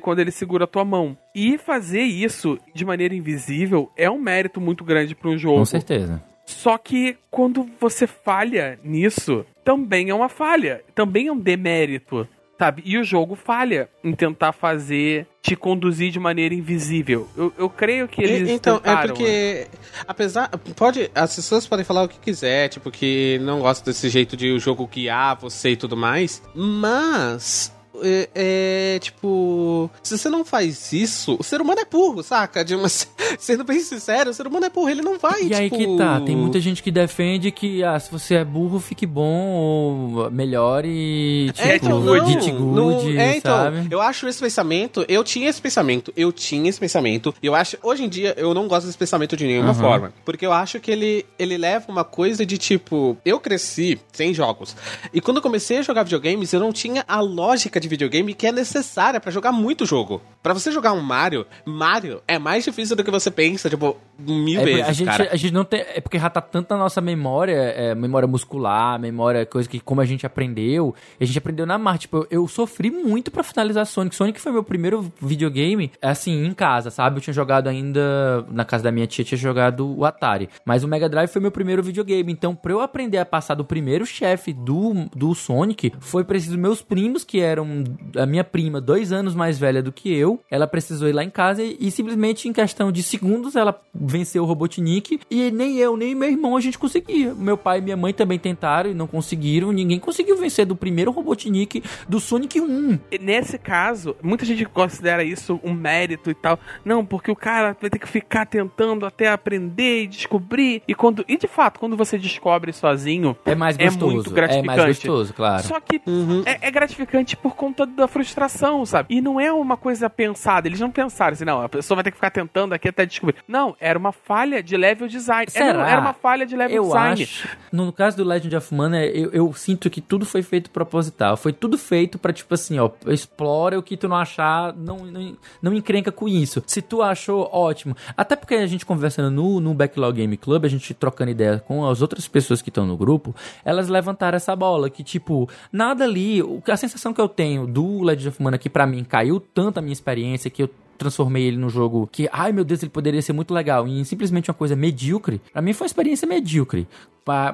quando ele segura a tua mão. E fazer isso de maneira invisível é um mérito muito grande para um jogo. Com certeza. Só que quando você falha nisso, também é uma falha. Também é um demérito. Sabe? E o jogo falha em tentar fazer te conduzir de maneira invisível. Eu, eu creio que eles. então, é tentaram, é porque. Né? Apesar. Pode. As pessoas podem falar o que quiser, tipo, que não gostam desse jeito de o jogo guiar você e tudo mais. Mas é, é, tipo, se você não faz isso, o ser humano é burro, saca? De uma, sendo bem sincero, o ser humano é burro, ele não vai, E tipo... aí que tá, tem muita gente que defende que, ah, se você é burro, fique bom ou melhore, tipo, é, então, não, good, good, é, então, sabe? Eu acho esse pensamento, eu tinha esse pensamento, eu tinha esse pensamento, e eu acho, hoje em dia, eu não gosto desse pensamento de nenhuma uhum. forma, porque eu acho que ele, ele leva uma coisa de, tipo, eu cresci sem jogos, e quando eu comecei a jogar videogames, eu não tinha a lógica de de videogame que é necessária para jogar muito jogo. Para você jogar um Mario, Mario é mais difícil do que você pensa, tipo, mil é, vezes, a gente, cara. A gente não tem... É porque já tá tanto na nossa memória, é, memória muscular, memória, coisa que como a gente aprendeu, a gente aprendeu na marcha. Tipo, eu, eu sofri muito para finalizar Sonic. Sonic foi meu primeiro videogame, assim, em casa, sabe? Eu tinha jogado ainda, na casa da minha tia, tinha jogado o Atari. Mas o Mega Drive foi meu primeiro videogame. Então, pra eu aprender a passar do primeiro chefe do, do Sonic, foi preciso meus primos, que eram a minha prima, dois anos mais velha do que eu, ela precisou ir lá em casa e, e simplesmente em questão de segundos ela venceu o Robotnik e nem eu, nem meu irmão a gente conseguia. Meu pai e minha mãe também tentaram e não conseguiram. Ninguém conseguiu vencer do primeiro Robotnik do Sonic 1. Nesse caso, muita gente considera isso um mérito e tal. Não, porque o cara vai ter que ficar tentando até aprender e descobrir. E quando e de fato, quando você descobre sozinho, é mais gostoso. É muito gratificante. É mais gostoso, claro. Só que uhum. é, é gratificante por conta da frustração, sabe? E não é uma coisa pensada. Eles não pensaram assim, não, a pessoa vai ter que ficar tentando aqui até descobrir. Não, era uma falha de level design. Será? Era, era uma falha de level eu design. Acho, no caso do Legend of Mana, eu, eu, sinto que tudo foi feito proposital. Foi tudo feito para tipo assim, ó, explora o que tu não achar, não, não, não encrenca com isso. Se tu achou, ótimo. Até porque a gente conversando no, no Backlog Game Club, a gente trocando ideia com as outras pessoas que estão no grupo, elas levantaram essa bola, que tipo, nada ali, a sensação que eu tenho do Legend of Mana que para mim caiu tanto a minha experiência que eu transformei ele num jogo que, ai meu Deus, ele poderia ser muito legal, em simplesmente uma coisa medíocre, para mim foi uma experiência medíocre. Pra,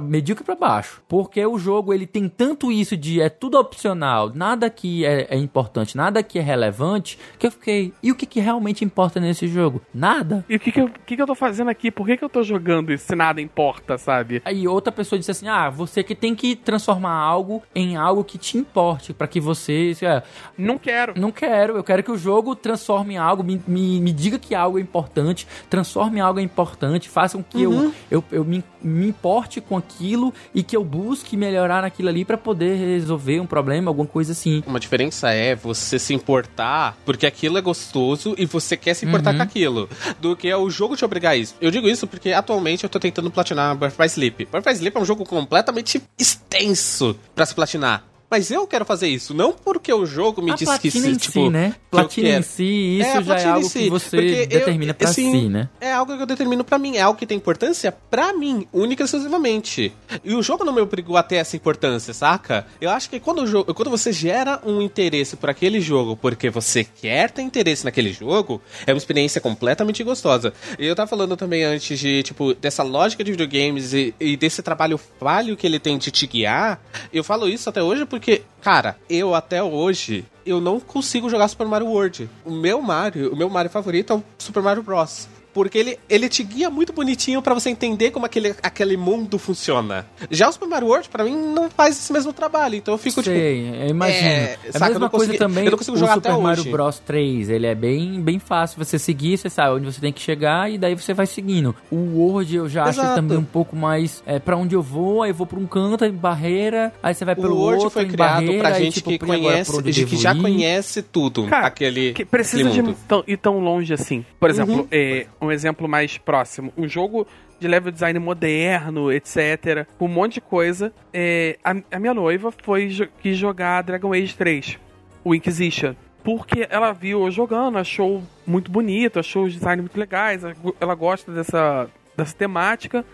medíocre para baixo. Porque o jogo ele tem tanto isso de é tudo opcional, nada que é, é importante, nada que é relevante, que eu fiquei, e o que, que realmente importa nesse jogo? Nada. E o que, que, eu, que, que eu tô fazendo aqui? Por que, que eu tô jogando isso se nada importa, sabe? Aí outra pessoa disse assim: ah, você que tem que transformar algo em algo que te importe, para que você. É, não quero. Não quero, eu quero que o jogo transforme em algo, me, me, me diga que algo é importante, transforme em algo importante, faça com que uhum. eu, eu, eu me, me importe com aquilo e que eu busque melhorar naquilo ali para poder resolver um problema, alguma coisa assim. Uma diferença é você se importar porque aquilo é gostoso e você quer se importar uhum. com aquilo, do que é o jogo te obrigar a isso. Eu digo isso porque atualmente eu tô tentando platinar Birth by Sleep. Birth by Sleep é um jogo completamente extenso para se platinar Mas eu quero fazer isso, não porque o jogo me a diz que em tipo, si, né? Platina em si, isso É, já é algo si, que você porque eu- determina pra assim, si, né? É algo que eu determino pra mim, é algo que tem importância pra mim, única e exclusivamente. E o jogo não me obrigou a ter essa importância, saca? Eu acho que quando, o jogo, quando você gera um interesse por aquele jogo porque você quer ter interesse naquele jogo, é uma experiência completamente gostosa. E eu tava falando também antes de, tipo, dessa lógica de videogames e, e desse trabalho falho que ele tem de te guiar. Eu falo isso até hoje porque, cara, eu até hoje eu não consigo jogar Super Mario World. O meu Mario, o meu Mario favorito é o Super Mario Bros. Porque ele, ele te guia muito bonitinho pra você entender como aquele, aquele mundo funciona. Já o Super Mario World, pra mim, não faz esse mesmo trabalho. Então eu fico, tipo, Sei, eu imagino. é, É, saca, a mesma coisa também eu não consigo o jogar Super até Mario hoje. Bros 3. Ele é bem, bem fácil você seguir, você sabe onde você tem que chegar e daí você vai seguindo. O World eu já acho Exato. também um pouco mais é, pra onde eu vou, aí eu vou pra um canto, em barreira, aí você vai o pelo World outro, foi em criado barreira, pra aí, gente tipo, que "Pô, e agora conhece, de que já ir?" conhece tudo. Cara, aquele, que precisa aquele de mundo. tão, ir tão longe assim. Por exemplo, Uhum. é, um exemplo mais próximo. Um jogo de level design moderno, etc. Um monte de coisa. É, a, a minha noiva foi jo quis jogar Dragon Age 3, o Inquisition. Porque ela viu eu jogando, achou muito bonito, achou os designs muito legais, ela go- ela gosta dessa, dessa temática.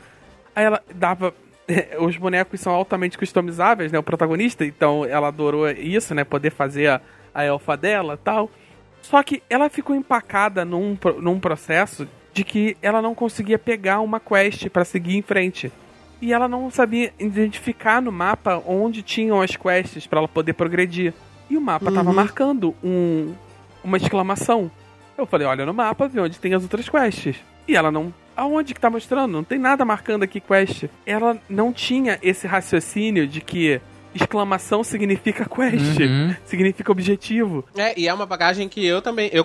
Aí ela dava. Os bonecos são altamente customizáveis, né? O protagonista, então ela adorou isso, né? Poder fazer a, a elfa dela tal. Só que ela ficou empacada num, num processo de que ela não conseguia pegar uma quest pra seguir em frente. E ela não sabia identificar no mapa onde tinham as quests pra ela poder progredir. E o mapa tava Uhum. marcando um, uma exclamação. Eu falei, olha no mapa, vê onde tem as outras quests. E ela não. Aonde que tá mostrando? Não tem nada marcando aqui quest. Ela não tinha esse raciocínio de que exclamação significa quest, Uhum. significa objetivo. É, e é uma bagagem que eu também. Eu,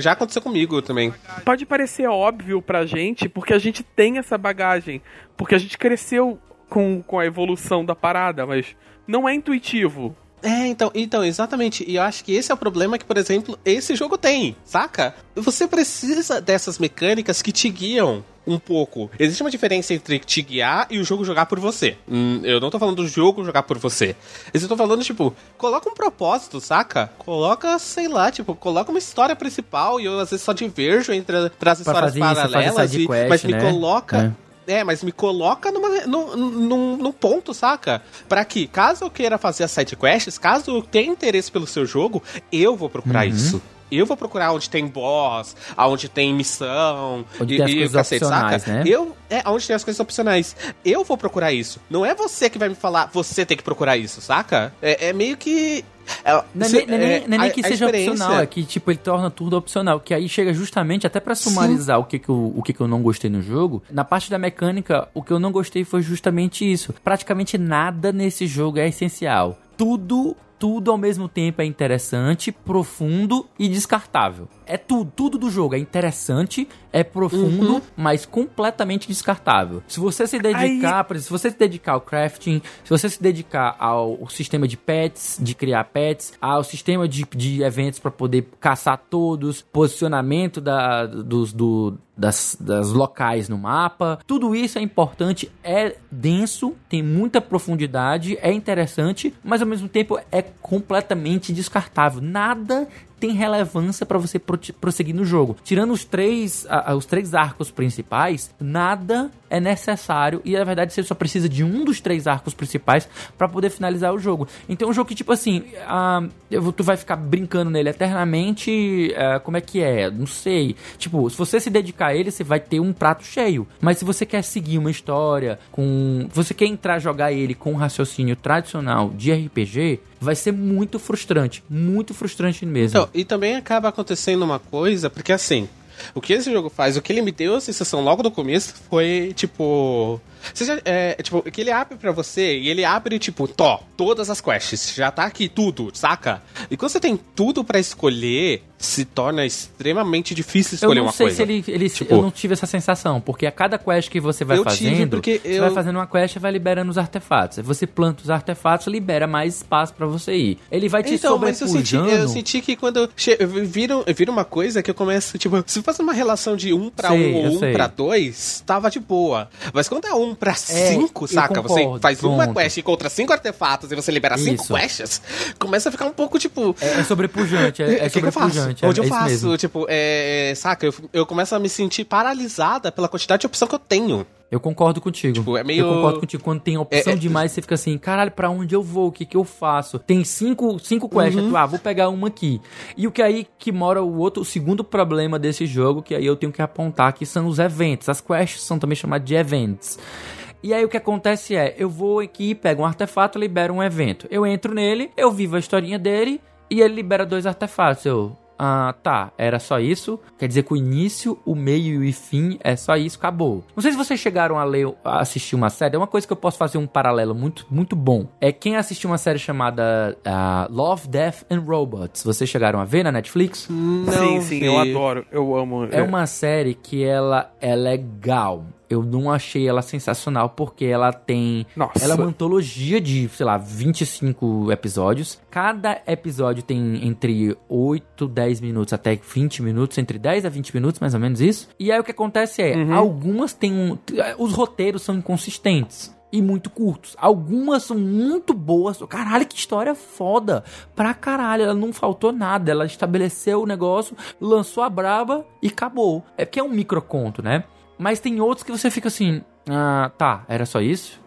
já aconteceu comigo também. Pode parecer óbvio pra gente, porque a gente tem essa bagagem. Porque a gente cresceu com, com a evolução da parada, mas não é intuitivo. É, então, então, exatamente. E eu acho que esse é o problema que, por exemplo, esse jogo tem, saca? Você precisa dessas mecânicas que te guiam um pouco. Existe uma diferença entre te guiar e o jogo jogar por você. Hum, eu não tô falando do jogo jogar por você. Eu tô falando, tipo, coloca um propósito, saca? Coloca, sei lá, tipo, coloca uma história principal e eu às vezes só diverjo entre, as histórias isso, paralelas. side e- quest, mas me né? coloca. É, mas me coloca numa, num, num, num ponto, saca? Pra que, caso eu queira fazer as sidequests, caso eu tenha interesse pelo seu jogo, eu vou procurar Uhum. isso. Eu vou procurar onde tem boss, aonde tem missão, Onde tem as coisas cacete, opcionais, saca? né? Eu, é, onde tem as coisas opcionais. Eu vou procurar isso. Não é você que vai me falar, você tem que procurar isso, saca? É, é meio que. é, Não é se- nem, não é nem- é, não é nem que a seja opcional, é que tipo, ele torna tudo opcional. Que aí chega justamente até pra sumarizar o que, que, eu, o que, que eu não gostei no jogo. Na parte da mecânica, o que eu não gostei foi justamente isso. Praticamente nada nesse jogo é essencial. Tudo. Tudo ao mesmo tempo é interessante, profundo e descartável. É tudo, tudo do jogo é interessante, é profundo, Uhum. mas completamente descartável. Se você se dedicar, exemplo, se você se dedicar ao crafting, se você se dedicar ao ao sistema de pets, de criar pets, ao sistema de, de eventos para poder caçar todos, posicionamento da, dos, do, das, das locais no mapa, tudo isso é importante, é denso, tem muita profundidade, é interessante, mas ao mesmo tempo é completamente descartável. Nada tem relevância para você pro- prosseguir no jogo. Tirando os três, a- os três arcos principais, nada é necessário e na verdade você só precisa de um dos três arcos principais para poder finalizar o jogo. Então é um jogo que tipo assim, tu vai ficar brincando nele eternamente, ah, como é que é? Não sei. Tipo, se você se dedicar a ele, você vai ter um prato cheio. Mas se você quer seguir uma história com, você quer entrar jogar ele com um raciocínio tradicional de RPG, vai ser muito frustrante, muito frustrante mesmo. Então, e também acaba acontecendo uma coisa, porque assim, o que esse jogo faz, o que ele me deu a sensação logo no começo foi, tipo. Você já, é, tipo, que ele abre pra você e ele abre, tipo, tó, todas as quests. Já tá aqui tudo, saca? E quando você tem tudo pra escolher, se torna extremamente difícil Eu escolher não uma sei coisa. se ele, ele Tipo- eu não tive essa sensação, porque a cada quest que você vai Eu tive, fazendo, porque você eu- vai fazendo uma quest e vai liberando os artefatos. Você planta os artefatos, libera mais espaço pra você ir. Ele vai te Então, mas eu senti, sobrepujando. eu senti que quando vira, vira uma coisa que eu começo, tipo, se fazendo uma relação de 1 pra Sei, 1 ou eu 1 sei. pra 2, tava de boa. Mas quando é 1 pra 5, eu saca? você concordo, faz uma pronto. quest e encontra 5 artefatos e você libera 5 Isso. quests, começa a ficar um pouco tipo. É, é sobrepujante, é, é o que, que eu faço? sobrepujante. é- Onde eu é faço? Tipo, é, saca? Eu, eu começo a me sentir paralisada pela quantidade de opção que eu tenho. Eu concordo contigo. Tipo, é meio- Eu concordo contigo. Quando tem opção É- é- demais, você fica assim, caralho, pra onde eu vou? O que que eu faço? Tem cinco, cinco quests, Uhum. tu, ah, vou pegar uma aqui. E o que aí que mora o outro, o segundo problema desse jogo, que aí eu tenho que apontar, que são os eventos. As quests são também chamadas de events. E aí o que acontece é, eu vou aqui, pego um artefato, libero um evento. Eu entro nele, eu vivo a historinha dele e ele libera dois artefatos. Eu, ah, tá, era só isso. Quer dizer que o início, o meio e o fim é só isso, acabou. Não sei se vocês chegaram a ler, a assistir uma série. É uma coisa que eu posso fazer um paralelo muito, muito bom. É quem assistiu uma série chamada ah, Love, Death and Robots. Vocês chegaram a ver na Netflix? sim, sim, vi. eu adoro, eu amo. É uma série que ela é legal. Eu não achei ela sensacional porque ela tem. Nossa. Ela é uma antologia de, sei lá, 25 episódios. Cada episódio tem entre 8, 10 minutos até 20 minutos, entre 10 a 20 minutos, mais ou menos isso. E aí o que acontece é, algumas têm um. Os roteiros são inconsistentes. E muito curtos. Algumas são muito boas. Caralho, que história foda. Pra caralho, ela não faltou nada. Ela estabeleceu o negócio, lançou a braba e acabou. É porque é um microconto, né? Mas tem outros que você fica assim, ah, tá, era só isso?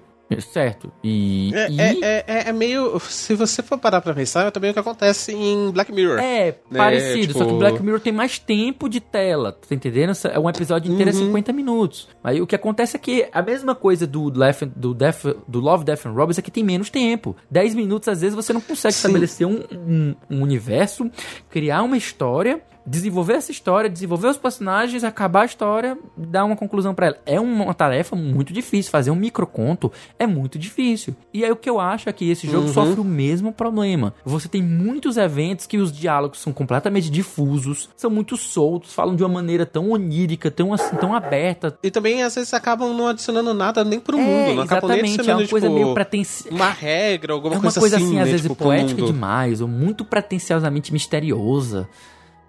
Certo. E. É, e- é, é- é- é meio. Se você for parar pra pensar, é também o que acontece em Black Mirror. É, né, parecido, só que tipo- Black Mirror tem mais tempo de tela, tá entendendo? É um episódio inteiro é Uhum. 50 minutos. Aí o que acontece é que a mesma coisa do, Left, do, Death, do Love, Death and Robots é que tem menos tempo. 10 minutos, às vezes, você não consegue Sim. estabelecer um, um- um universo, criar uma história, desenvolver essa história, desenvolver os personagens, acabar a história, dar uma conclusão pra ela. É uma tarefa muito difícil. Fazer um microconto é muito difícil. E aí o que eu acho é que esse jogo Uhum. sofre o mesmo problema. Você tem muitos eventos que os diálogos são completamente difusos, são muito soltos, falam de uma maneira tão onírica, tão assim, tão aberta. E também, às vezes, acabam não adicionando nada nem pro é, mundo. Não acabam nem é adicionando, uma coisa tipo, meio pretensiosa. uma regra, alguma É uma coisa, coisa assim, assim, às né, vezes tipo, poética demais, ou muito pretensiosamente misteriosa,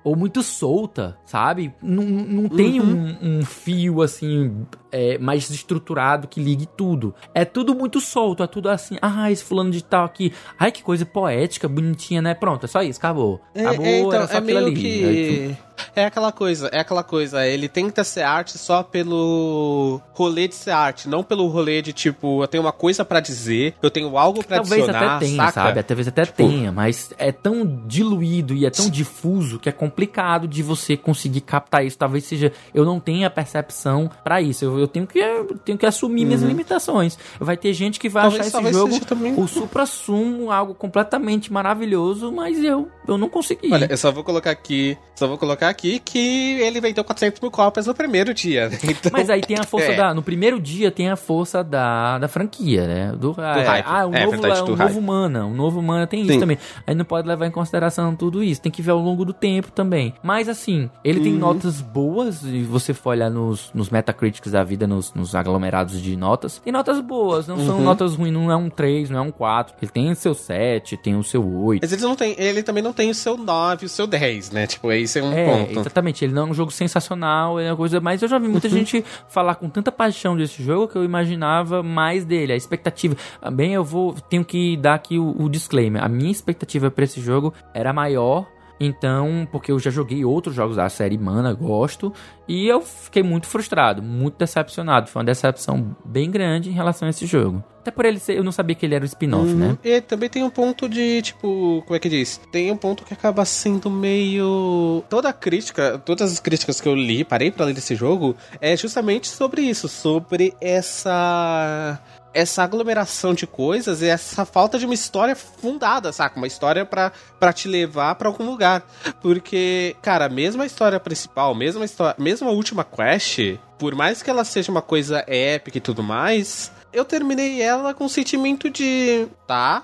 ou muito solta, sabe? Não, não tem Uhum. um, um fio assim é, mais estruturado que ligue tudo. É tudo muito solto, é tudo assim. Ah, esse fulano de tal aqui. Ai, que coisa poética, bonitinha, né? Pronto, é só isso, acabou. É, acabou, é, então, era só é aquilo meio ali. Que... É aquela coisa, é aquela coisa. Ele tenta ser arte só pelo rolê de ser arte, não pelo rolê de tipo, eu tenho uma coisa pra dizer, eu tenho algo pra Talvez adicionar, até tenha, saca? sabe? Talvez até Tipo- tenha, mas é tão diluído e é tão difuso que é complicado de você conseguir captar isso. Talvez seja. Eu não tenha percepção pra isso. Eu, eu tenho, que, eu tenho que assumir minhas limitações. Vai ter gente que vai Talvez- achar esse talvez jogo também- o supra-sumo, algo completamente maravilhoso, mas eu, eu não consegui. Olha, eu só vou colocar aqui, só vou colocar aqui que ele vendeu 400 mil cópias no primeiro dia. Então, Mas aí tem a força é. da. No primeiro dia tem a força da, da franquia, né? Do, ah, hype. Ah, um É, novo, verdade, um do novo hype. mana. Um novo mana tem isso Sim. também. Aí não pode levar em consideração tudo isso. Tem que ver ao longo do tempo também. Mas assim, ele Uhum. tem notas boas. E você for olhar nos, nos Metacritics da vida, nos, nos aglomerados de notas. Tem notas boas, não Uhum. são notas ruins. Não é um 3, não é um 4. Ele tem o seu 7, tem o seu 8. Mas eles não tem, ele também não tem o seu 9, o seu 10, né? Tipo, esse é um É, ponto. Exatamente. Ele não é um jogo sensacional, é uma coisa. Mas eu já vi muita gente falar com tanta paixão desse jogo que eu imaginava mais dele. A expectativa. Bem, eu vou. Tenho que dar aqui o, o disclaimer. A minha expectativa pra esse jogo era maior. Então, porque eu já joguei outros jogos da série Mana, gosto. E eu fiquei muito frustrado, muito decepcionado. Foi uma decepção bem grande em relação a esse jogo. Até por ele ser. Eu não sabia que ele era o spin-off, Uhum. né? E também tem um ponto de, tipo, como é que diz? Tem um ponto que acaba sendo meio. Toda a crítica, todas as críticas que eu li, parei pra ler desse jogo, é justamente sobre isso, sobre essa. Essa aglomeração de coisas e essa falta de uma história fundada, saca? Uma história pra, pra te levar pra algum lugar. Porque, cara, mesmo a história principal, mesmo a, história, mesmo a última quest, por mais que ela seja uma coisa épica e tudo mais, eu terminei ela com um sentimento de. Tá.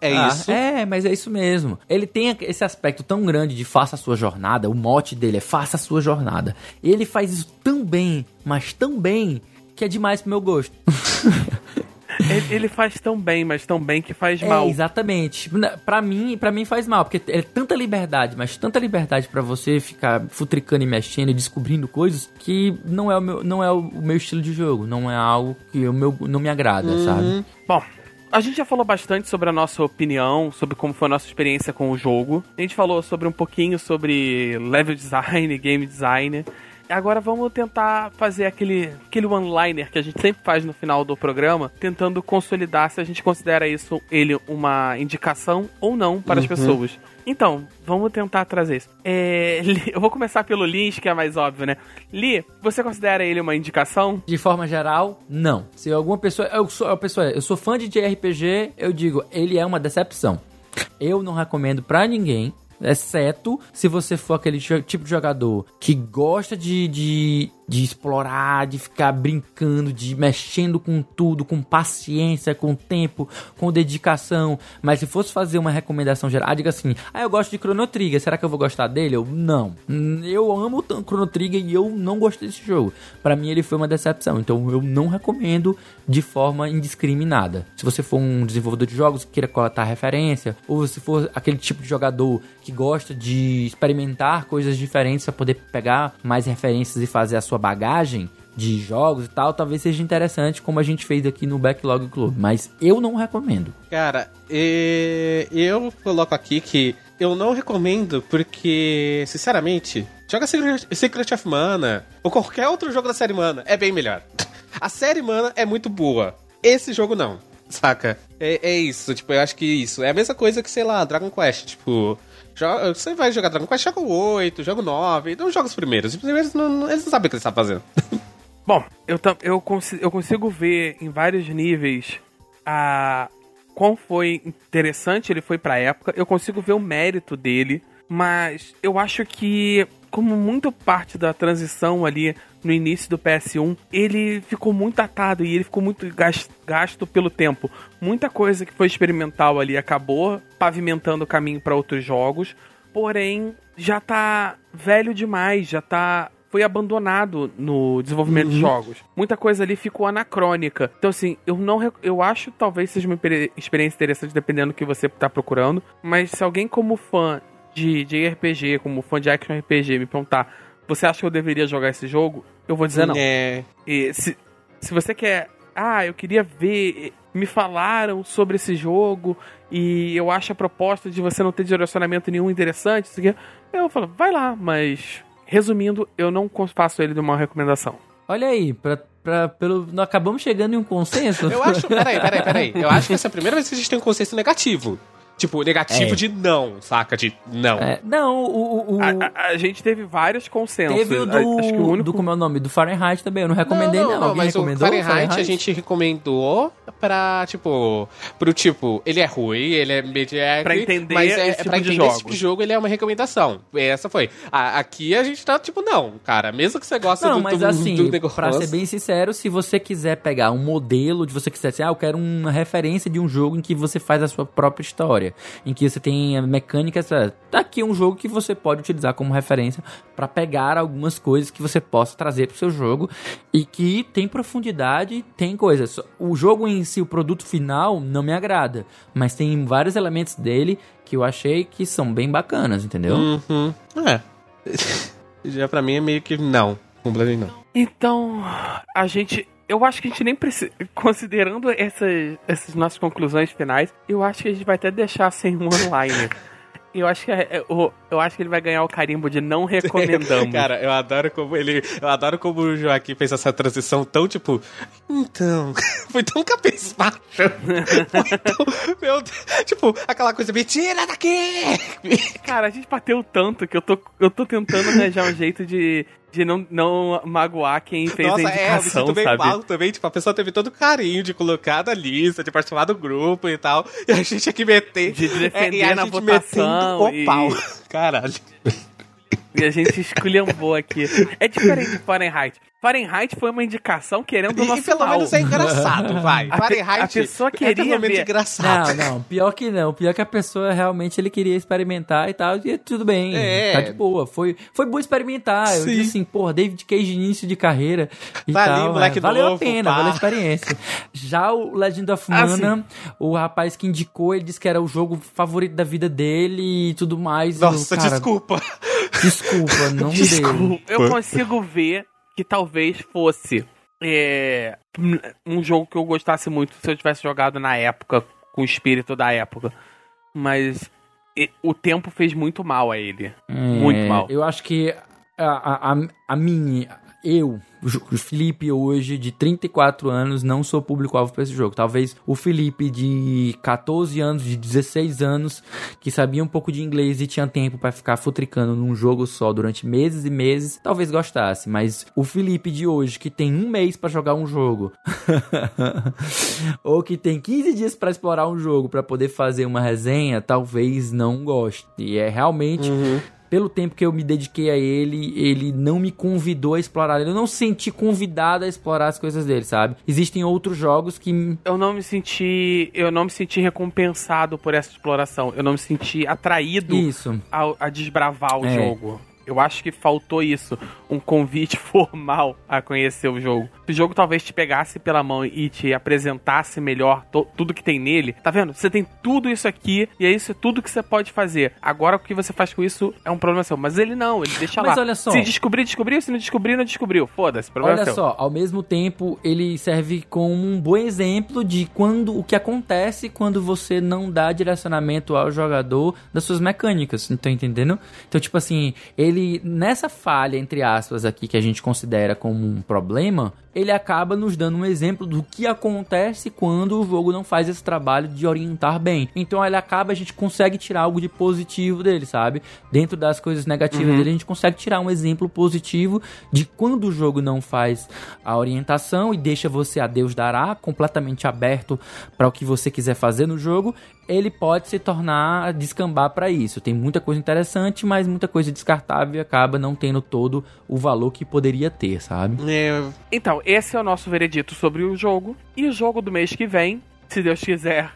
É, É Ah, isso. É, mas é isso mesmo. Ele tem esse aspecto tão grande de faça a sua jornada. O mote dele é faça a sua jornada. Ele faz isso tão bem, mas tão bem, que é demais pro meu gosto. ele, ele faz tão bem, mas tão bem que faz É, mal. exatamente. Pra mim, para mim faz mal, porque é tanta liberdade, mas tanta liberdade pra você ficar futricando e mexendo e descobrindo coisas que não é o meu, não é o meu estilo de jogo, não é algo que o meu não me agrada, sabe? Bom, a gente já falou bastante sobre a nossa opinião, sobre como foi a nossa experiência com o jogo. A gente falou sobre um pouquinho sobre level design, game design. Agora vamos tentar fazer aquele, aquele one-liner que a gente sempre faz no final do programa, tentando consolidar se a gente considera isso ele uma indicação ou não para as pessoas. Então, vamos tentar trazer isso. É, eu vou começar pelo Lins, que é mais óbvio, né? Li, você considera ele uma indicação? De forma geral, não. Se alguma pessoa, eu sou, a pessoa, eu sou fã de JRPG, eu digo, ele é uma decepção. Eu não recomendo pra ninguém, exceto se você for aquele tipo de jogador que gosta de, de, de explorar, de ficar brincando, de mexendo com tudo, com paciência, com tempo, com dedicação. Mas se fosse fazer uma recomendação geral, diga assim: ah, eu gosto de Chrono Trigger, será que eu vou gostar dele? Eu não. Eu amo o Chrono Trigger e eu não gostei desse jogo. Pra mim ele foi uma decepção, então eu não recomendo de forma indiscriminada. Se você for um desenvolvedor de jogos que queira coletar referência, ou se for aquele tipo de jogador que gosta de experimentar coisas diferentes para poder pegar mais referências e fazer a sua bagagem de jogos e tal, talvez seja interessante como a gente fez aqui no Backlog Club, mas eu não recomendo. Cara, eu coloco aqui que eu não recomendo porque, sinceramente, joga Secret, of Mana ou qualquer outro jogo da série Mana é bem melhor. A série Mana é muito boa. Esse jogo não, saca? É, é isso, tipo, eu acho que isso. É a mesma coisa que, sei lá, Dragon Quest, tipo... Você vai jogar Dragon Quest, joga o 8, joga o 9, não joga os primeiros. Os primeiros, não, eles não sabem o que eles estão fazendo. Bom, eu, eu, consi- eu consigo ver em vários níveis a quão foi interessante ele foi pra época. Eu consigo ver o mérito dele, mas eu acho que como muito parte da transição ali no início do PS1, ele ficou muito atado e ele ficou muito gas- gasto pelo tempo. Muita coisa que foi experimental ali acabou pavimentando o caminho pra outros jogos, porém já tá velho demais, já tá foi abandonado no desenvolvimento de jogos. Muita coisa ali ficou anacrônica. Então, assim, eu não. Eu acho talvez seja uma experiência interessante, dependendo do que você tá procurando. Mas se alguém, como fã de, de RPG, como fã de action RPG, me perguntar, você acha que eu deveria jogar esse jogo? Eu vou dizer não. É, E se, se você quer. Ah, eu queria ver. Me falaram sobre esse jogo e eu acho a proposta de você não ter direcionamento nenhum interessante. Isso aqui, eu falo, vai lá, mas. Resumindo, eu não faço ele de uma recomendação. Olha aí, pra, pra, pelo, nós acabamos chegando em um consenso. Eu acho. Peraí, peraí, peraí. Eu acho que essa é a primeira vez que a gente tem um consenso negativo. Tipo, negativo É. de não, saca? De não. É, não, o, o, o- A, a- a gente teve vários consensos. teve o A- do, acho que o único. do como é o nome, do Fahrenheit também, eu não recomendei não, Alguém mas o recomendou Fahrenheit, a gente recomendou pra, tipo, pro tipo, ele é ruim, ele é mediocre, Pra entender mas é, esse tipo pra de entender jogo. esse tipo de jogo, ele é uma recomendação. Essa foi. A- aqui a gente tá, tipo, não, cara, mesmo que você gosta Não, do, mas do, assim, do negócio... pra ser bem sincero, se você quiser pegar um modelo, de você quiser dizer, ah, eu quero uma referência de um jogo em que você faz a sua própria história, em que você tem mecânicas, tá aqui um jogo que você pode utilizar como referência pra pegar algumas coisas que você possa trazer pro seu jogo e que tem profundidade, tem coisas. O jogo em si, o produto final, não me agrada, mas tem vários elementos dele que eu achei que são bem bacanas, entendeu? Uhum. É. Já pra mim é meio que não. Completamente não. Então, a gente. Eu acho que a gente nem precisa. Considerando essas, essas nossas conclusões finais, eu acho que a gente vai até deixar sem um online. Eu acho que é- é o- eu acho que ele vai ganhar o carimbo de não recomendamos. Cara, eu adoro como ele. Eu adoro como o Joaquim fez essa transição tão tipo. Então. Foi tão cabeça baixa. Foi tão. Meu Deus. Tipo, aquela coisa, me tira daqui! Cara, a gente bateu tanto que eu tô, eu tô tentando arranjar um jeito de, de não, não magoar quem fez Nossa, a é, eu me indicação, sinto bem sabe? mal também. Tipo, a pessoa teve todo o carinho de colocar na lista, de participar do grupo e tal. E a gente aqui meter. De defender é, na votação o e- pau. Caralho. E a gente esculhambou aqui. É diferente de Fahrenheit. Fahrenheit foi uma indicação querendo o E, nosso e pelo mal. menos é engraçado, vai. A Fahrenheit a pessoa é queria menos ver. engraçado. Não, não, pior que não. Pior que a pessoa realmente ele queria experimentar e tal, e tudo bem. É. Tá de boa. Foi, foi bom experimentar. Eu Sim. disse assim, porra, David Cage início de carreira e Tá ali, tal. moleque é, valeu novo, a pena, pá. valeu a experiência. Já o Legend of Ah, Mana, o rapaz que indicou, ele disse que era o jogo favorito da vida dele e tudo mais. Nossa, Eu, cara, desculpa. Desculpa, não me deu. Desculpa. Eu consigo ver que talvez fosse é, um jogo que eu gostasse muito se eu tivesse jogado na época, com o espírito da época. Mas e- o tempo fez muito mal a ele. Muito É, mal. Eu acho que a, a, a, a minha, eu, o Felipe hoje, de 34 anos, não sou público-alvo pra esse jogo. Talvez o Felipe de 14 anos, de 16 anos, que sabia um pouco de inglês e tinha tempo pra ficar futricando num jogo só durante meses e meses, talvez gostasse. Mas o Felipe de hoje, que tem um mês pra jogar um jogo, ou que tem 15 dias pra explorar um jogo pra poder fazer uma resenha, talvez não goste. E é realmente pelo tempo que eu me dediquei a ele, ele não me convidou a explorar. Eu não senti convidado a explorar as coisas dele, sabe? Existem outros jogos que. Eu não me senti. Eu não me senti recompensado por essa exploração. Eu não me senti atraído Isso. a, a desbravar o É. jogo. Eu acho que faltou isso, um convite formal a conhecer o jogo. Se o jogo talvez te pegasse pela mão e te apresentasse melhor tudo que tem nele, tá vendo? Você tem tudo isso aqui e é isso tudo que você pode fazer. Agora o que você faz com isso é um problema seu. Mas ele não, ele deixa Mas lá. olha só. Se descobrir, descobriu. Se não descobrir, não descobriu. Foda-se, problema Olha seu. só, ao mesmo tempo, ele serve como um bom exemplo de quando o que acontece quando você não dá direcionamento ao jogador das suas mecânicas, não tá entendendo? Então, tipo assim, ele nessa falha entre aspas aqui que a gente considera como um problema, ele acaba nos dando um exemplo do que acontece quando o jogo não faz esse trabalho de orientar bem. Então ele acaba, a gente consegue tirar algo de positivo dele, sabe? Dentro das coisas negativas dele, a gente consegue tirar um exemplo positivo de quando o jogo não faz a orientação e deixa você a Deus dará, completamente aberto para o que você quiser fazer no jogo, ele pode se tornar descambar para isso. Tem muita coisa interessante, mas muita coisa descartável e acaba não tendo todo o valor que poderia ter, sabe? É, Então, esse é o nosso veredito sobre o jogo. E o jogo do mês que vem, se Deus quiser,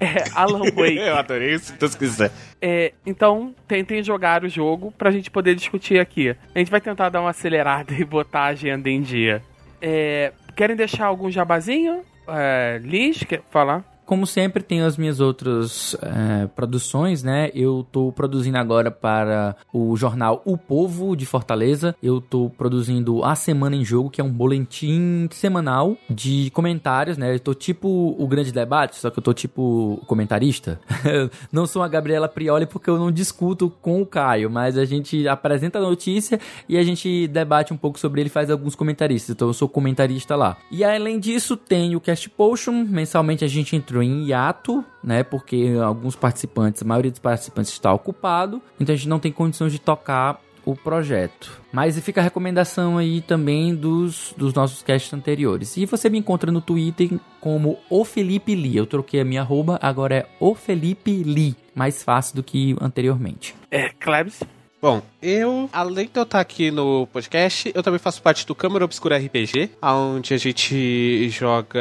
é Alan Wake. eu adorei, se Deus quiser. É, então, tentem jogar o jogo pra gente poder discutir aqui. A gente vai tentar dar uma acelerada e botar a agenda em dia. É, querem deixar algum jabazinho? É, Liz, quer falar? Como sempre, tenho as minhas outras eh, produções, né? Eu tô produzindo agora para o jornal O Povo de Fortaleza. Eu tô produzindo a Semana em Jogo, que é um boletim semanal de comentários, né? Eu tô tipo o Grande Debate, só que eu tô tipo comentarista. não sou a Gabriela Prioli porque eu não discuto com o Caio, mas a gente apresenta a notícia e a gente debate um pouco sobre ele faz alguns comentaristas. Então eu sou comentarista lá. E além disso, tem o Cast Potion. Mensalmente a gente entrou em hiato, né? Porque alguns participantes, a maioria dos participantes está ocupado, então a gente não tem condições de tocar o projeto. Mas fica a recomendação aí também dos, dos nossos casts anteriores. E você me encontra no Twitter como o Felipe Lee. Eu troquei a minha arroba, agora é o Felipe Lee. Mais fácil do que anteriormente. É, Klebs? Bom, eu, além de eu estar aqui no podcast, eu também faço parte do Câmara Obscura RPG, onde a gente joga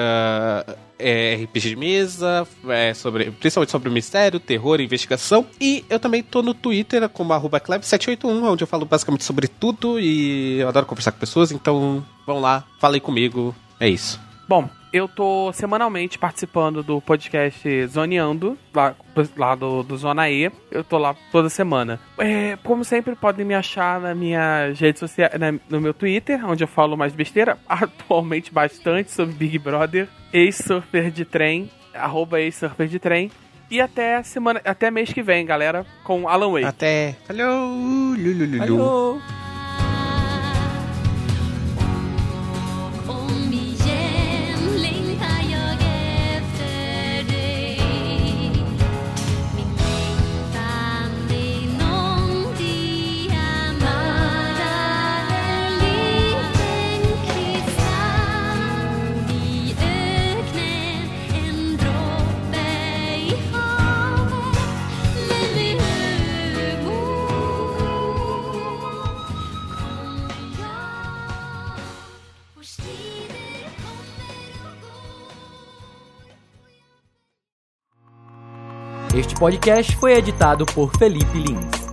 é, RPG de mesa, é, sobre, principalmente sobre mistério, terror investigação. E eu também tô no Twitter como arroba Cleb781, onde eu falo basicamente sobre tudo e eu adoro conversar com pessoas, então vão lá, falem comigo, é isso. Bom, eu tô semanalmente participando do podcast Zoneando, lá, lá do, do Zona E. Eu tô lá toda semana. É, como sempre, podem me achar na minha rede social, na- no meu Twitter, onde eu falo mais besteira, atualmente bastante sobre Big Brother, ex-surfer de trem, arroba ex-surfer de trem. E até semana, até mês que vem, galera, com Alan Wake. Até. Falou! Lulululu. Alô! Podcast foi editado por Felipe Lins.